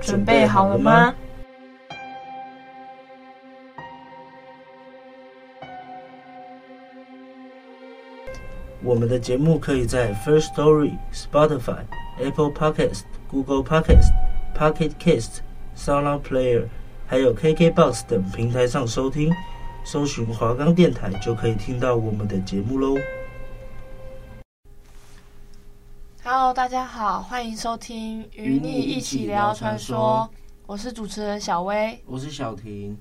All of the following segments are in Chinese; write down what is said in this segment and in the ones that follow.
准备好了吗？我们的节目可以在 First Story、Spotify、Apple Podcast、Google Podcast、Pocket Cast、SoundPlayer，还有 KKBox 等平台上收听。搜寻华冈电台就可以听到我们的节目喽。Hello，大家好，欢迎收听《与你一起聊传说》。我是主持人小薇，我是小婷。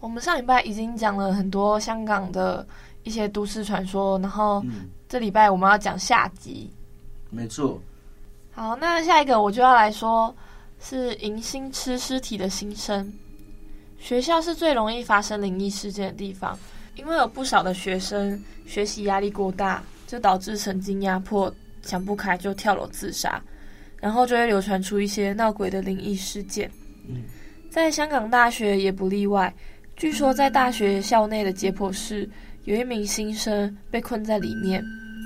我们上礼拜已经讲了很多香港的一些都市传说，然后这礼拜我们要讲下集。嗯、没错。好，那下一个我就要来说，是迎新吃尸体的新生。学校是最容易发生灵异事件的地方，因为有不少的学生学习压力过大，就导致神经压迫。想不开就跳楼自杀，然后就会流传出一些闹鬼的灵异事件。嗯，在香港大学也不例外。据说在大学校内的解剖室，有一名新生被困在里面，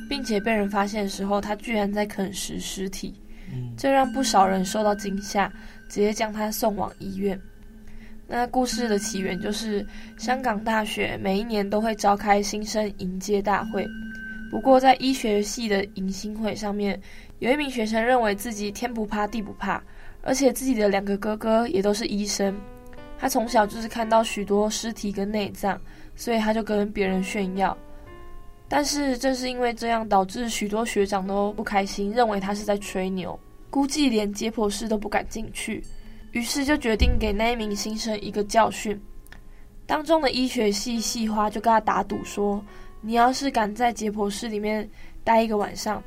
并且被人发现的时候，他居然在啃食尸体。嗯，这让不少人受到惊吓，直接将他送往医院。那故事的起源就是香港大学每一年都会召开新生迎接大会。不过，在医学系的迎新会上面，有一名学生认为自己天不怕地不怕，而且自己的两个哥哥也都是医生。他从小就是看到许多尸体跟内脏，所以他就跟别人炫耀。但是正是因为这样，导致许多学长都不开心，认为他是在吹牛，估计连解剖室都不敢进去。于是就决定给那一名新生一个教训。当中的医学系系花就跟他打赌说，你要是敢在解剖室里面待一个晚上，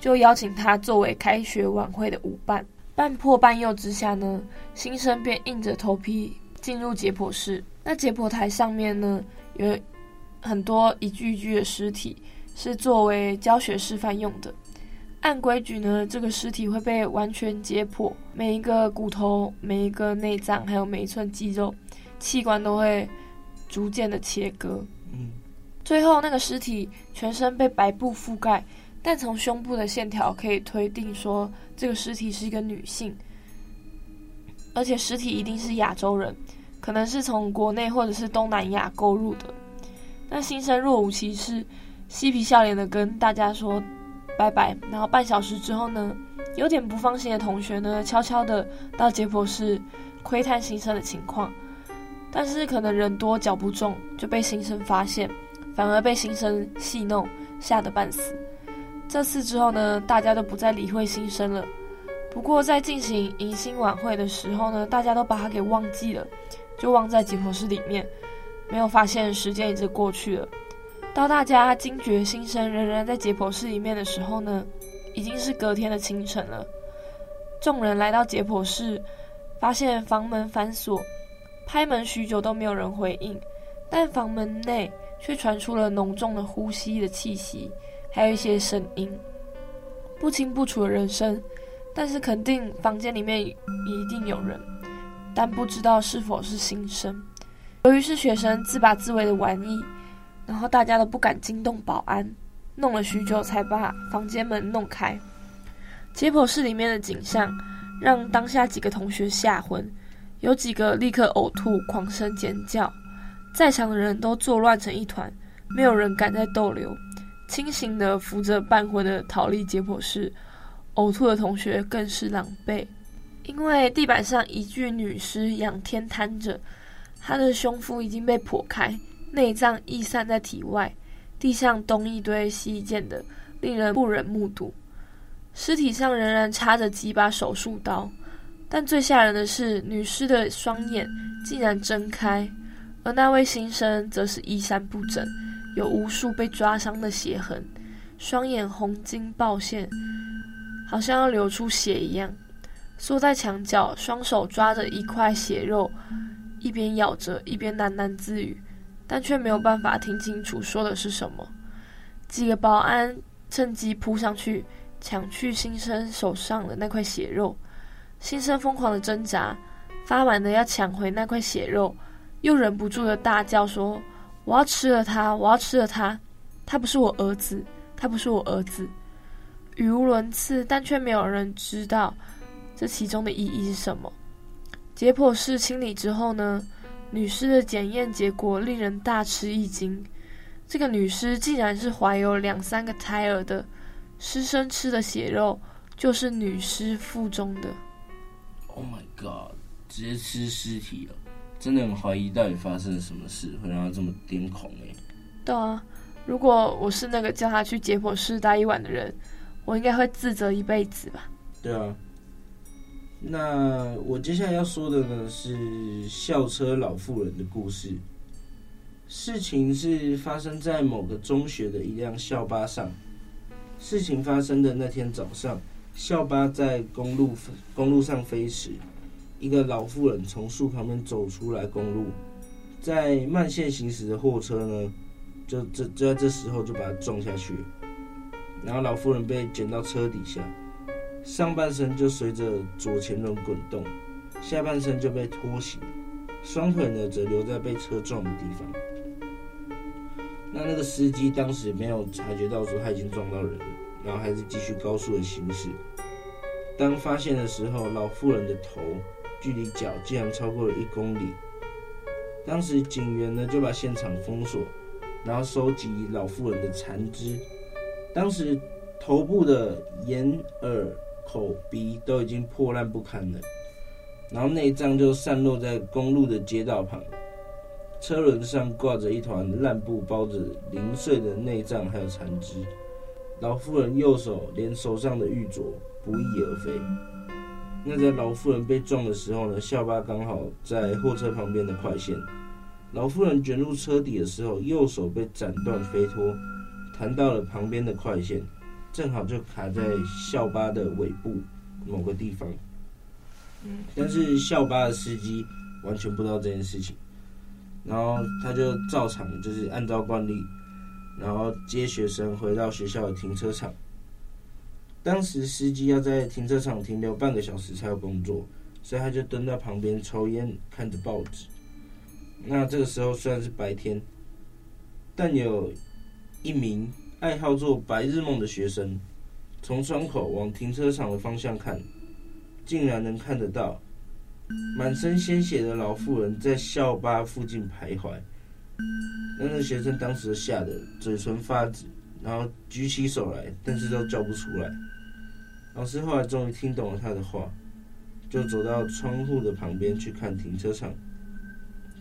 就邀请他作为开学晚会的舞伴。半破半诱之下呢，新生便硬着头皮进入解剖室。那解剖台上面呢，有很多一具具的尸体，是作为教学示范用的。按规矩呢，这个尸体会被完全解剖，每一个骨头、每一个内脏，还有每一寸肌肉器官都会逐渐的切割。嗯。最后，那个尸体全身被白布覆盖，但从胸部的线条可以推定说，这个尸体是一个女性，而且尸体一定是亚洲人，可能是从国内或者是东南亚购入的。那新生若无其事，嬉皮笑脸的跟大家说拜拜。然后半小时之后呢，有点不放心的同学呢，悄悄的到解剖室窥探新生的情况，但是可能人多脚不重，就被新生发现。反而被新生戏弄，吓得半死。这次之后呢，大家都不再理会新生了。不过在进行迎新晚会的时候呢，大家都把他给忘记了，就忘在解剖室里面，没有发现时间已经过去了。到大家惊觉新生仍然在解剖室里面的时候呢，已经是隔天的清晨了。众人来到解剖室，发现房门反锁，拍门许久都没有人回应，但房门内。却传出了浓重的呼吸的气息，还有一些声音，不清不楚的人声，但是肯定房间里面一定有人，但不知道是否是新生。由于是学生自把自为的玩意，然后大家都不敢惊动保安，弄了许久才把房间门弄开。解剖室里面的景象让当下几个同学吓昏，有几个立刻呕吐，狂声尖叫。在场的人都作乱成一团，没有人敢再逗留。清醒的扶着半昏的逃离解剖室，呕吐的同学更是狼狈，因为地板上一具女尸仰天瘫着，她的胸腹已经被剖开，内脏溢散在体外，地上东一堆西一件的，令人不忍目睹。尸体上仍然插着几把手术刀，但最吓人的是，女尸的双眼竟然睁开，而那位新生则是衣衫不整，有无数被抓伤的血痕，双眼红筋暴现，好像要流出血一样，缩在墙角，双手抓着一块血肉，一边咬着，一边喃喃自语，但却没有办法听清楚说的是什么。几个保安趁机扑上去。抢去新生手上的那块血肉，新生疯狂的挣扎，发完的要抢回那块血肉，又忍不住的大叫说：“我要吃了他，我要吃了他，他不是我儿子，他不是我儿子。”语无伦次，但却没有人知道这其中的意义是什么。解剖室清理之后呢，女尸的检验结果令人大吃一惊，这个女尸竟然是怀有两三个胎儿的。尸生吃的血肉就是女尸腹中的。Oh my god！直接吃尸体了，真的很怀疑到底发生了什么事，会让他这么癫狂哎。对啊，如果我是那个叫他去解剖室待一晚的人，我应该会自责一辈子吧。对啊。那我接下来要说的呢是校车老妇人的故事。事情是发生在某个中学的一辆校巴上。事情发生的那天早上，校巴在公路公路上飞驰，一个老妇人从树旁边走出来公路，在慢线行驶的货车呢，就这就在这时候就把它撞下去，然后老妇人被卷到车底下，上半身就随着左前轮滚动，下半身就被拖行，双腿呢则留在被车撞的地方。那那个司机当时没有察觉到说他已经撞到人了，然后还是继续高速的行驶。当发现的时候，老妇人的头距离脚竟然超过了一公里。当时警员呢就把现场封锁，然后收集老妇人的残肢。当时头部的眼、耳、口、鼻都已经破烂不堪了，然后内脏就散落在公路的街道旁。车轮上挂着一团烂布，包着零碎的内脏还有残肢。老妇人右手连手上的玉镯不翼而飞。那在老妇人被撞的时候呢，校巴刚好在货车旁边的快线。老妇人卷入车底的时候，右手被斩断飞脱，弹到了旁边的快线，正好就卡在校巴的尾部某个地方。但是校巴的司机完全不知道这件事情。然后他就照常就是按照惯例，然后接学生回到学校的停车场。当时司机要在停车场停留半个小时才有工作，所以他就蹲在旁边抽烟，看着报纸。那这个时候虽然是白天，但有一名爱好做白日梦的学生，从窗口往停车场的方向看，竟然能看得到。满身鲜血的老妇人在校巴附近徘徊，那个学生当时吓得嘴唇发紫，然后举起手来，但是都叫不出来。老师后来终于听懂了他的话，就走到窗户的旁边去看停车场。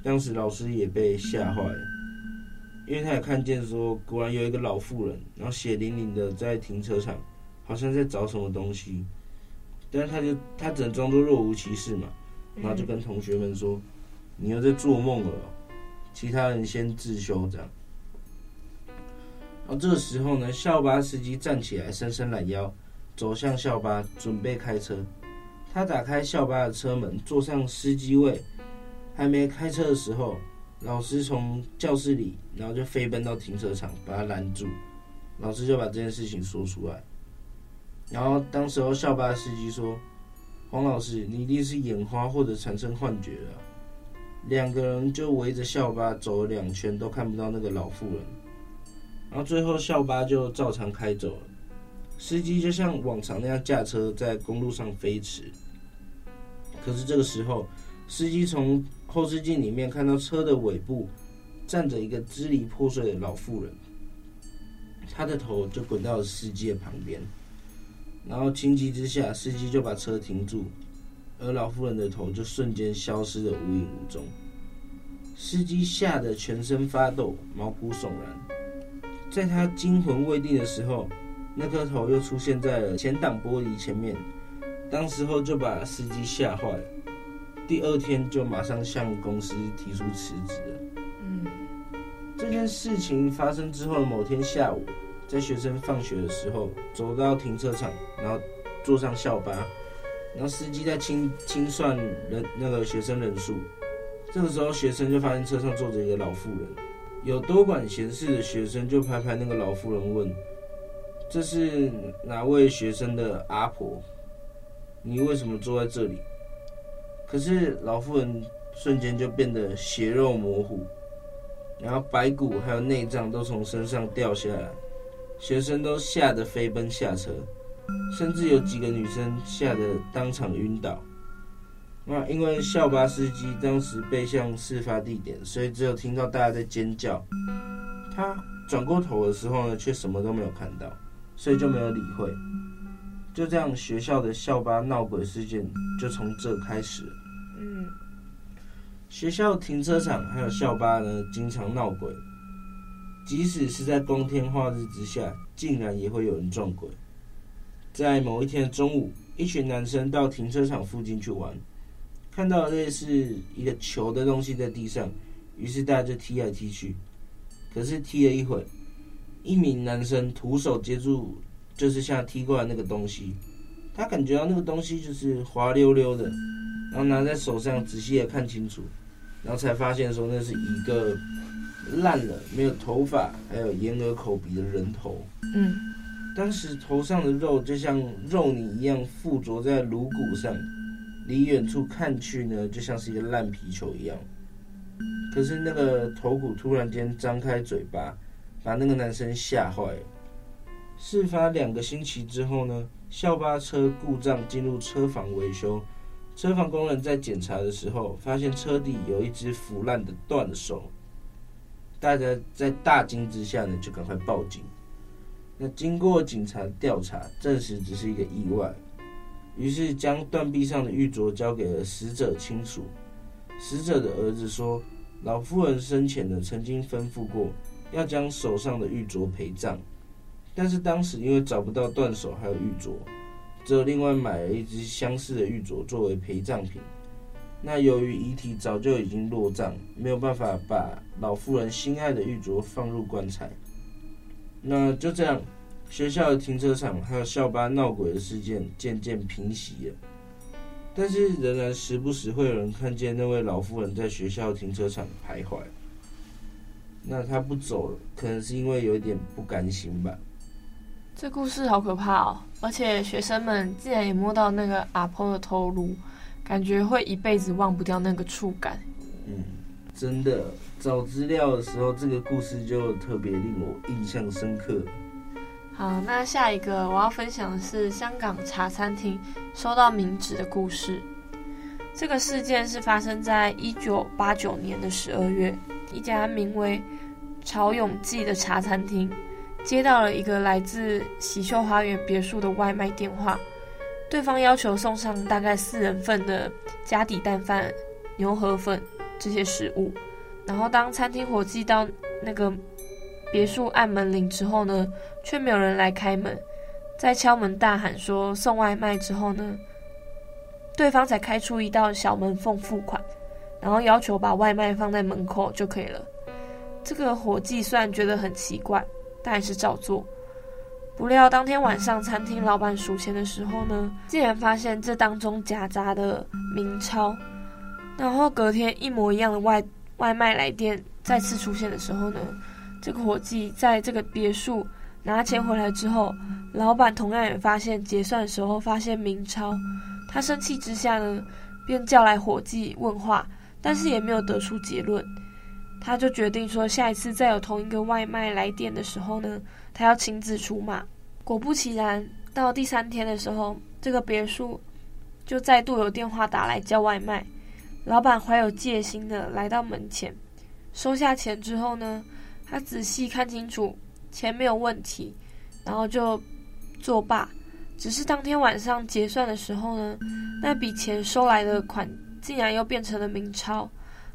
当时老师也被吓坏了，因为他也看见说，果然有一个老妇人，然后血淋淋的在停车场，好像在找什么东西，但是他就他只能装作若无其事嘛。然后就跟同学们说：“你又在做梦了。”其他人先自修这样。然后这个时候呢，校巴司机站起来，伸伸懒腰，走向校巴，准备开车。他打开校巴的车门，坐上司机位。还没开车的时候，老师从教室里，然后就飞奔到停车场，把他拦住。老师就把这件事情说出来。然后当时候校巴司机说。黄老师，你一定是眼花或者产生幻觉了。两个人就围着校巴走了两圈，都看不到那个老妇人。然后最后校巴就照常开走了，司机就像往常那样驾车在公路上飞驰。可是这个时候，司机从后视镜里面看到车的尾部站着一个支离破碎的老妇人。他的头就滚到了司机的旁边，然后情急之下，司机就把车停住，而老妇人的头就瞬间消失得无影无踪。司机吓得全身发抖，毛骨悚然。在他惊魂未定的时候，那颗头又出现在了前挡玻璃前面，当时候就把司机吓坏了。第二天就马上向公司提出辞职了。嗯，这件事情发生之后的某天下午，在学生放学的时候，走到停车场，然后坐上校巴，然后司机在清清算人那个学生人数。这个时候，学生就发现车上坐着一个老妇人。有多管闲事的学生就拍拍那个老妇人，问：“这是哪位学生的阿婆？你为什么坐在这里？”可是老妇人瞬间就变得血肉模糊，然后白骨还有内脏都从身上掉下来，学生都吓得飞奔下车，甚至有几个女生吓得当场晕倒。那因为校巴司机当时背向事发地点，所以只有听到大家在尖叫。他转过头的时候呢，却什么都没有看到，所以就没有理会。就这样，学校的校巴闹鬼事件就从这开始。嗯，学校停车场还有校巴呢，经常闹鬼。即使是在光天化日之下，竟然也会有人撞鬼。在某一天的中午，一群男生到停车场附近去玩。看到类似一个球的东西在地上，于是大家就踢来踢去。可是踢了一会，一名男生徒手接住，就是像踢过来那个东西。他感觉到那个东西就是滑溜溜的，然后拿在手上仔细的看清楚，然后才发现说那是一个烂了、没有头发、还有眼耳口鼻的人头。嗯，当时头上的肉就像肉泥一样附着在颅骨上。离远处看去呢，就像是一个烂皮球一样。可是那个头骨突然间张开嘴巴，把那个男生吓坏了。事发两个星期之后呢，校巴车故障进入车房维修，车房工人在检查的时候，发现车底有一只腐烂的断手。大家在大惊之下呢，就赶快报警。那经过警察调查，证实只是一个意外。于是将断臂上的玉镯交给了死者亲属。死者的儿子说：“老妇人生前呢，曾经吩咐过要将手上的玉镯陪葬，但是当时因为找不到断手还有玉镯，只有另外买了一只相似的玉镯作为陪葬品。那由于遗体早就已经落葬，没有办法把老妇人心爱的玉镯放入棺材。那就这样。”学校的停车场还有校巴闹鬼的事件渐渐平息了，但是仍然时不时会有人看见那位老妇人在学校停车场徘徊。那他不走了，可能是因为有一点不甘心吧。这故事好可怕哦！而且学生们竟然也摸到那个阿婆的头颅，感觉会一辈子忘不掉那个触感。嗯，真的，找资料的时候，这个故事就特别令我印象深刻。好，那下一个我要分享的是香港茶餐厅收到冥纸的故事。这个事件是发生在一九八九年的十二月，一家名为“潮永记”的茶餐厅接到了一个来自喜秀花园别墅的外卖电话，对方要求送上大概四人份的家底蛋饭、牛河粉这些食物。然后当餐厅伙计到那个别墅按门铃之后呢，却没有人来开门。在敲门大喊说送外卖之后呢，对方才开出一道小门缝付款，然后要求把外卖放在门口就可以了。这个伙计虽然觉得很奇怪，但还是照做。不料当天晚上餐厅老板数钱的时候呢，竟然发现这当中夹杂的冥钞。然后隔天一模一样的外外卖来电再次出现的时候呢，这个伙计在这个别墅拿钱回来之后，老板同样也发现结算的时候发现冥钞，他生气之下呢，便叫来伙计问话，但是也没有得出结论。他就决定说，下一次再有同一个外卖来电的时候呢，他要亲自出马。果不其然，到第三天的时候，这个别墅就再度有电话打来叫外卖。老板怀有戒心的来到门前，收下钱之后呢，他仔细看清楚钱没有问题，然后就作罢。只是当天晚上结算的时候呢，那笔钱收来的款竟然又变成了冥钞。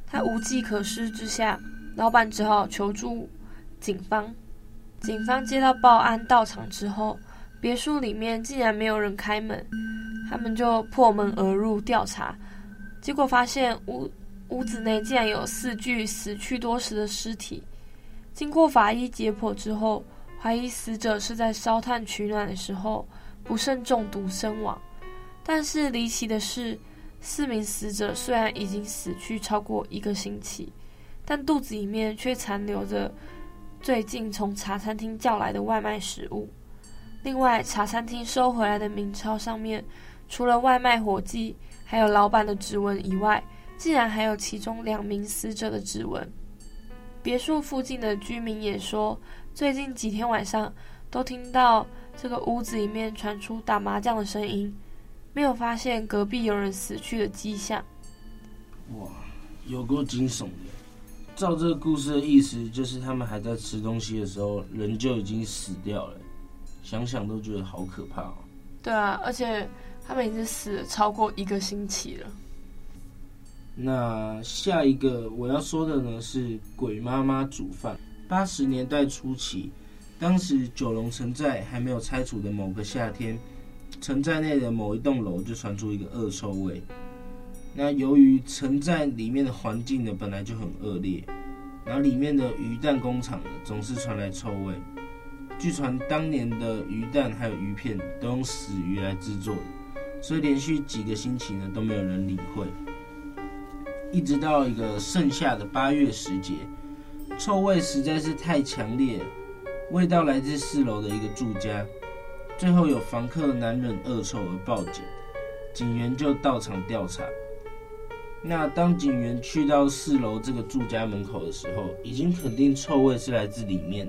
他无计可施之下，老板只好求助警方。警方接到报案到场之后，别墅里面竟然没有人开门，他们就破门而入调查，结果发现屋屋子内竟然有四具死去多时的尸体。经过法医解剖之后，怀疑死者是在烧炭取暖的时候。不慎中毒身亡，但是离奇的是，四名死者虽然已经死去超过一个星期，但肚子里面却残留着最近从茶餐厅叫来的外卖食物。另外，茶餐厅收回来的冥钞上面，除了外卖伙计还有老板的指纹以外，竟然还有其中两名死者的指纹。别墅附近的居民也说，最近几天晚上都听到。这个屋子里面传出打麻将的声音，没有发现隔壁有人死去的迹象。哇，有够惊悚的！照这个故事的意思，就是他们还在吃东西的时候，人就已经死掉了。想想都觉得好可怕哦。对啊，而且他们已经死了超过一个星期了。那下一个我要说的呢，是鬼妈妈煮饭。八十年代初期。当时九龙城寨还没有拆除的某个夏天，城寨内的某一栋楼就传出一个恶臭味。那由于城寨里面的环境呢本来就很恶劣，然后里面的鱼蛋工厂呢总是传来臭味。据传当年的鱼蛋还有鱼片都用死鱼来制作的，所以连续几个星期呢都没有人理会。一直到一个盛夏的八月时节，臭味实在是太强烈。味道来自四楼的一个住家，最后有房客难忍恶臭而报警，警员就到场调查。那当警员去到四楼这个住家门口的时候，已经肯定臭味是来自里面。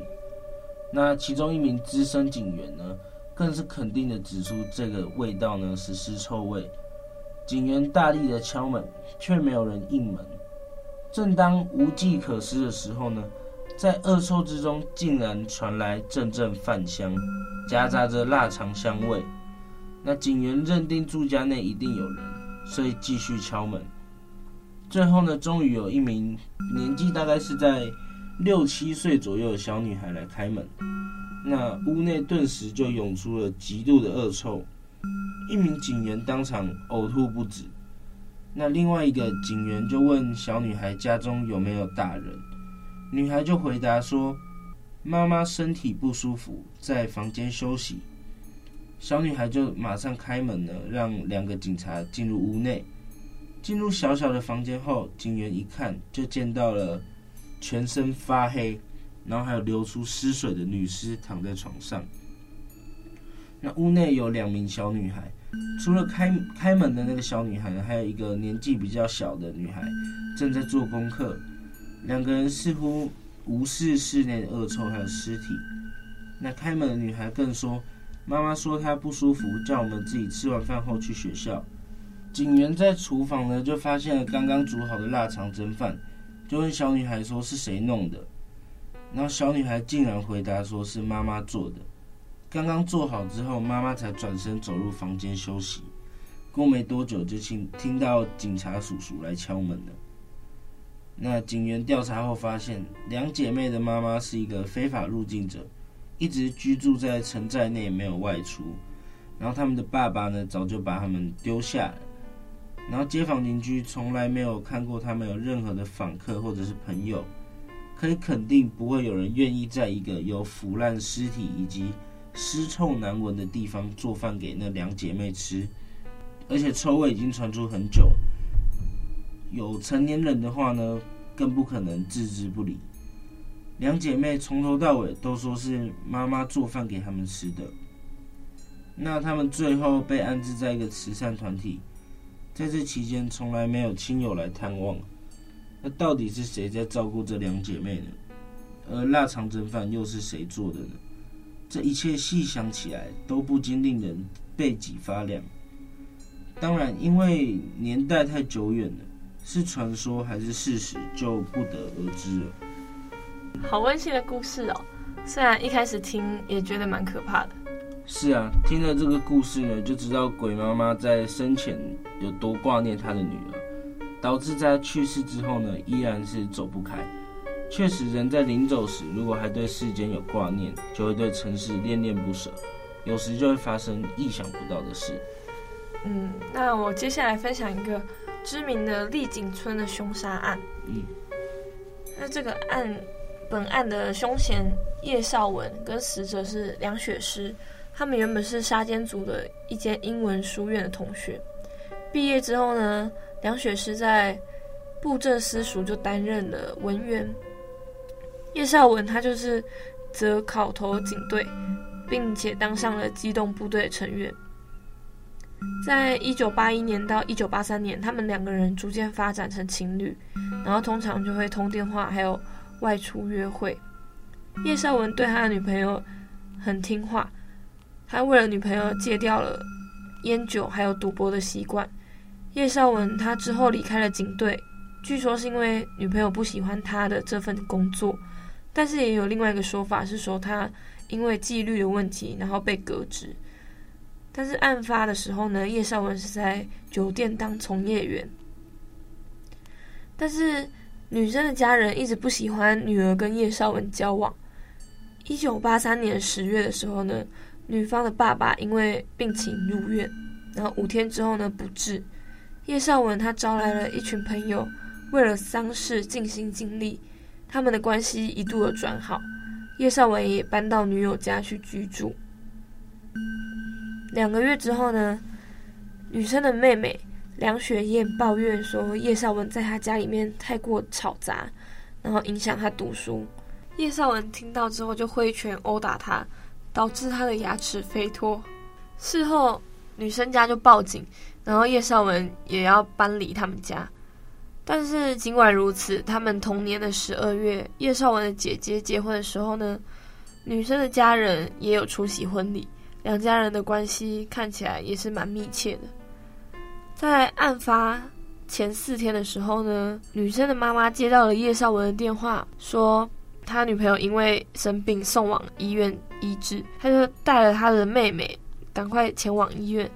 那其中一名资深警员呢，更是肯定的指出这个味道呢是尸臭味。警员大力的敲门，却没有人应门。正当无计可施的时候呢，在恶臭之中，竟然传来阵阵饭香，夹杂着腊肠香味。那警员认定住家内一定有人，所以继续敲门。最后呢，终于有一名年纪大概是在六七岁左右的小女孩来开门。那屋内顿时就涌出了极度的恶臭，一名警员当场呕吐不止。那另外一个警员就问小女孩家中有没有大人。女孩就回答说：“妈妈身体不舒服，在房间休息。”小女孩就马上开门了，让两个警察进入屋内。进入小小的房间后，警员一看就见到了全身发黑，然后还有流出尸水的女尸躺在床上。那屋内有两名小女孩，除了开开门的那个小女孩，还有一个年纪比较小的女孩正在做功课。两个人似乎无视室内的恶臭还有尸体。那开门的女孩更说：“妈妈说她不舒服，叫我们自己吃完饭后去学校。”警员在厨房呢，就发现了刚刚煮好的腊肠蒸饭，就问小女孩说：“是谁弄的？”然后小女孩竟然回答说：“是妈妈做的。”刚刚做好之后，妈妈才转身走入房间休息。过没多久，就听听到警察叔叔来敲门了。那警员调查后发现，两姐妹的妈妈是一个非法入境者，一直居住在城寨内，没有外出。然后他们的爸爸呢，早就把他们丢下了。然后街坊邻居从来没有看过他们有任何的访客或者是朋友，可以肯定不会有人愿意在一个有腐烂尸体以及尸臭难闻的地方做饭给那两姐妹吃，而且臭味已经传出很久了。有成年人的话呢，更不可能置之不理。两姐妹从头到尾都说是妈妈做饭给他们吃的。那他们最后被安置在一个慈善团体，在这期间从来没有亲友来探望。那到底是谁在照顾这两姐妹呢？而腊肠蒸饭又是谁做的呢？这一切细想起来都不禁令人背脊发凉。当然，因为年代太久远了。是传说还是事实，就不得而知了。好温馨的故事哦！虽然一开始听也觉得蛮可怕的。是啊，听了这个故事呢，就知道鬼妈妈在生前有多挂念她的女儿，导致在去世之后呢，依然是走不开。确实，人在临走时，如果还对世间有挂念，就会对尘世恋恋不舍，有时就会发生意想不到的事。嗯，那我接下来分享一个知名的丽景村的凶杀案。嗯，那这个案，本案的凶嫌叶绍文跟死者是梁雪诗，他们原本是沙尖组的一间英文书院的同学。毕业之后呢，梁雪诗在布政司署就担任了文员。叶绍文他就是则考投警队，并且当上了机动部队成员。在一九八一年到一九八三年，他们两个人逐渐发展成情侣，然后通常就会通电话，还有外出约会。叶绍文对他的女朋友很听话，他为了女朋友戒掉了烟酒还有赌博的习惯。叶绍文他之后离开了警队，据说是因为女朋友不喜欢他的这份工作。但是也有另外一个说法，是说他因为纪律的问题，然后被革职。但是案发的时候呢，叶绍文是在酒店当从业员。但是女生的家人一直不喜欢女儿跟叶绍文交往。一九八三年十月的时候呢，女方的爸爸因为病情入院，然后五天之后呢不治。叶绍文他招来了一群朋友，为了丧事尽心尽力。他们的关系一度有转好，叶绍文也搬到女友家去居住。两个月之后呢，女生的妹妹梁雪燕抱怨说，叶绍文在她家里面太过吵杂，然后影响她读书。叶绍文听到之后就挥拳殴打她，导致她的牙齿飞脱。事后女生家就报警，然后叶绍文也要搬离他们家。但是尽管如此，他们同年的十二月，叶绍文的姐姐结婚的时候呢，女生的家人也有出席婚礼，两家人的关系看起来也是蛮密切的。在案发前四天的时候呢，女生的妈妈接到了叶绍文的电话，说他女朋友因为生病送往医院医治，他就带了他的妹妹赶快前往医院，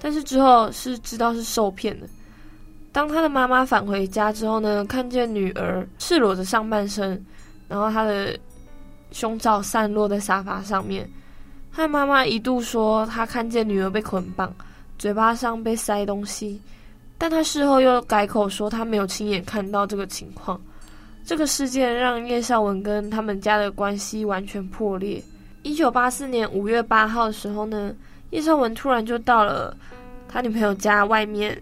但是之后是知道是受骗的。当他的妈妈返回家之后呢，看见女儿赤裸着上半身，然后她的胸罩散落在沙发上面。他妈妈一度说，他看见女儿被捆绑，嘴巴上被塞东西，但他事后又改口说，他没有亲眼看到这个情况。这个事件让叶绍文跟他们家的关系完全破裂。一九八四年五月八号的时候呢，叶绍文突然就到了他女朋友家外面。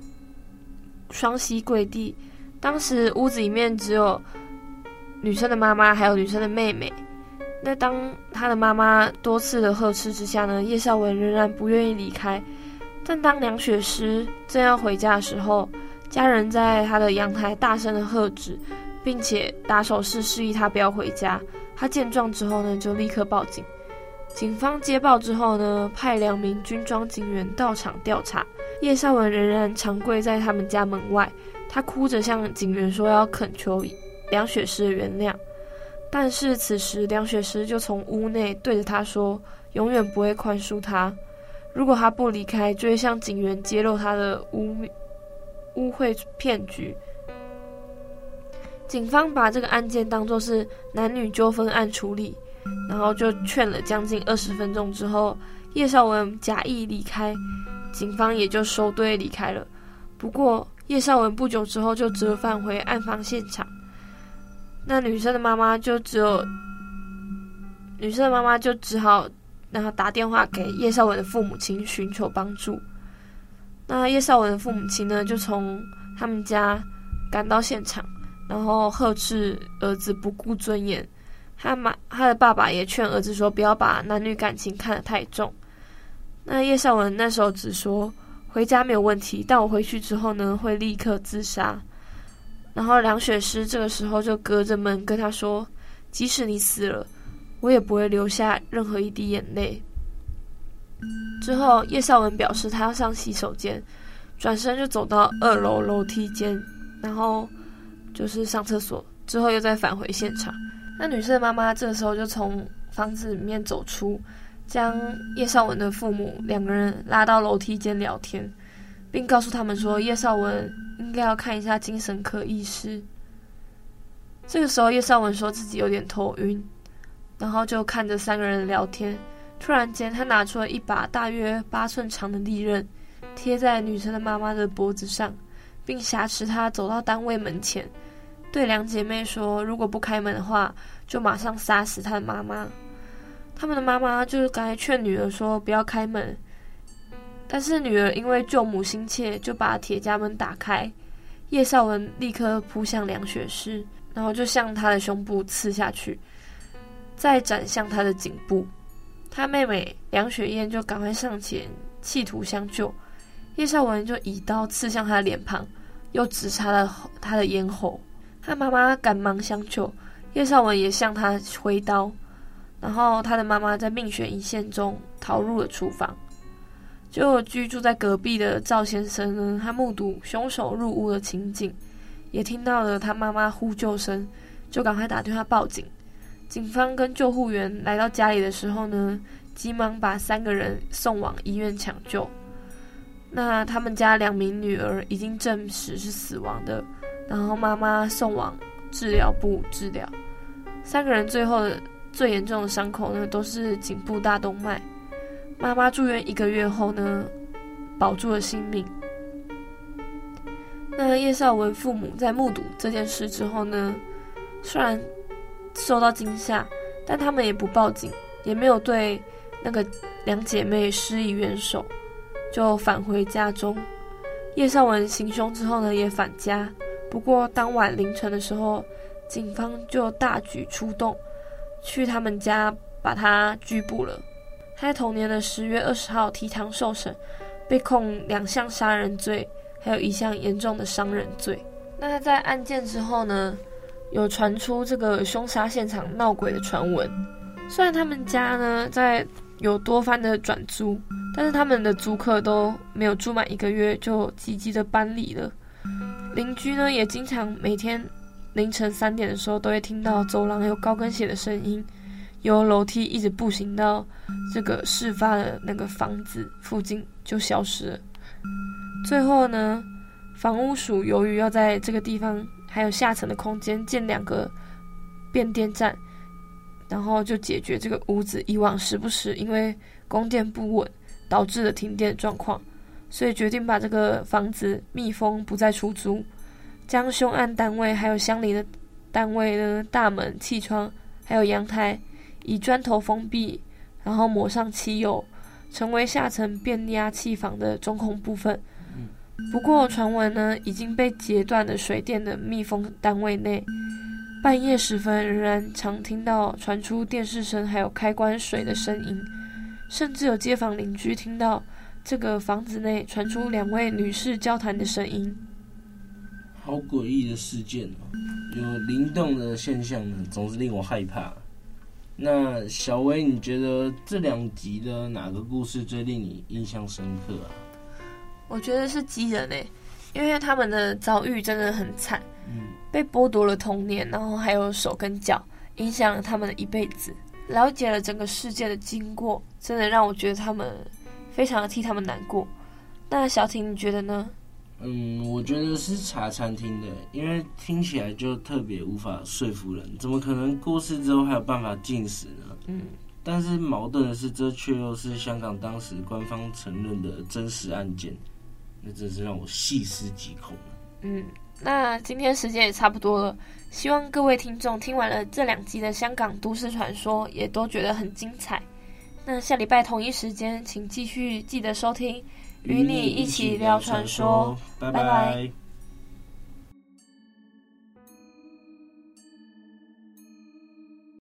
双膝跪地，当时屋子里面只有女生的妈妈，还有女生的妹妹。那当他的妈妈多次的呵斥之下呢，叶绍文仍然不愿意离开。但当梁雪诗正要回家的时候，家人在他的阳台大声的喝止，并且打手势示意他不要回家。他见状之后呢，就立刻报警。警方接报之后呢，派两名军装警员到场调查。叶绍文仍然长跪在他们家门外，他哭着向警员说要恳求梁雪诗的原谅。但是此时梁雪诗就从屋内对着他说，永远不会宽恕他。如果他不离开，就会向警员揭露他的污污秽骗局。警方把这个案件当作是男女纠纷案处理。然后就劝了将近二十分钟之后，叶绍文假意离开，警方也就收队离开了。不过叶绍文不久之后就折返回案发现场，那女生的妈妈就只有，女生的妈妈就只好然后打电话给叶绍文的父母亲寻求帮助。那叶绍文的父母亲呢，就从他们家赶到现场，然后呵斥儿子不顾尊严。他妈，他的爸爸也劝儿子说：“不要把男女感情看得太重。”那叶绍文那时候只说：“回家没有问题，但我回去之后呢，会立刻自杀。”然后梁雪诗这个时候就隔着门跟他说：“即使你死了，我也不会留下任何一滴眼泪。”之后，叶绍文表示他要上洗手间，转身就走到二楼楼梯间，然后就是上厕所，之后又再返回现场。那女生的妈妈这个时候就从房子里面走出，将叶绍文的父母两个人拉到楼梯间聊天，并告诉他们说叶绍文应该要看一下精神科医师。这个时候叶绍文说自己有点头晕，然后就看着三个人聊天。突然间，他拿出了一把大约八寸长的利刃，贴在女生的妈妈的脖子上，并挟持她走到单位门前，对两姐妹说：“如果不开门的话，就马上杀死她的妈妈。”他们的妈妈就是刚才劝女儿说不要开门，但是女儿因为救母心切，就把铁夹门打开。叶绍文立刻扑向梁雪诗，然后就向她的胸部刺下去，再斩向她的颈部。他妹妹梁雪燕就赶快上前，企图相救。叶绍文就以刀刺向他的脸庞，又直插了他的咽喉。他妈妈赶忙相救，叶绍文也向他挥刀。然后他的妈妈在命悬一线中逃入了厨房。就居住在隔壁的赵先生呢，他目睹凶手入屋的情景，也听到了他妈妈呼救声，就赶快打电话报警。警方跟救护员来到家里的时候呢，急忙把三个人送往医院抢救。那他们家两名女儿已经证实是死亡的，然后妈妈送往治疗部治疗。三个人最后的最严重的伤口呢，都是颈部大动脉。妈妈住院一个月后呢，保住了性命。那叶绍文父母在目睹这件事之后呢，虽然受到惊吓，但他们也不报警，也没有对那个两姐妹施以援手，就返回家中。叶绍文行凶之后呢，也返家。不过当晚凌晨的时候，警方就大举出动，去他们家把他拘捕了。他在同年的十月二十号提堂受审，被控两项杀人罪，还有一项严重的伤人罪。那他在案件之后呢，有传出这个凶杀现场闹鬼的传闻，虽然他们家呢在有多番的转租，但是他们的租客都没有住满一个月就急急的搬离了。邻居呢也经常每天凌晨三点的时候都会听到走廊有高跟鞋的声音，由楼梯一直步行到这个事发的那个房子附近就消失了。最后呢，房屋署由于要在这个地方。还有下层的空间建两个变电站，然后就解决这个屋子以往时不时因为供电不稳导致的停电状况，所以决定把这个房子密封，不再出租，将凶案单位还有相邻的单位呢，大门、气窗还有阳台以砖头封闭，然后抹上漆油，成为下层变压器房的中控部分。不过，传闻呢，已经被截断的水电的密封单位内，半夜时分仍然常听到传出电视声，还有开关水的声音，甚至有街坊邻居听到这个房子内传出两位女士交谈的声音。好诡异的事件哦，有灵动的现象呢，总是令我害怕。那小薇，你觉得这两集的哪个故事最令你印象深刻啊？我觉得是鸡人诶，因为他们的遭遇真的很惨，嗯，被剥夺了童年，然后还有手跟脚，影响了他们的一辈子。了解了整个事件的经过，真的让我觉得他们非常的替他们难过。那小婷，你觉得呢？嗯，我觉得是茶餐厅的，因为听起来就特别无法说服人，怎么可能过世之后还有办法进食呢？嗯。但是矛盾的是，这却又是香港当时官方承认的真实案件。那真是让我细思极恐。嗯，那今天时间也差不多了，希望各位听众听完了这两集的香港都市传说，也都觉得很精彩。那下礼拜同一时间，请继续记得收听，与你一起聊传说。拜拜。拜拜。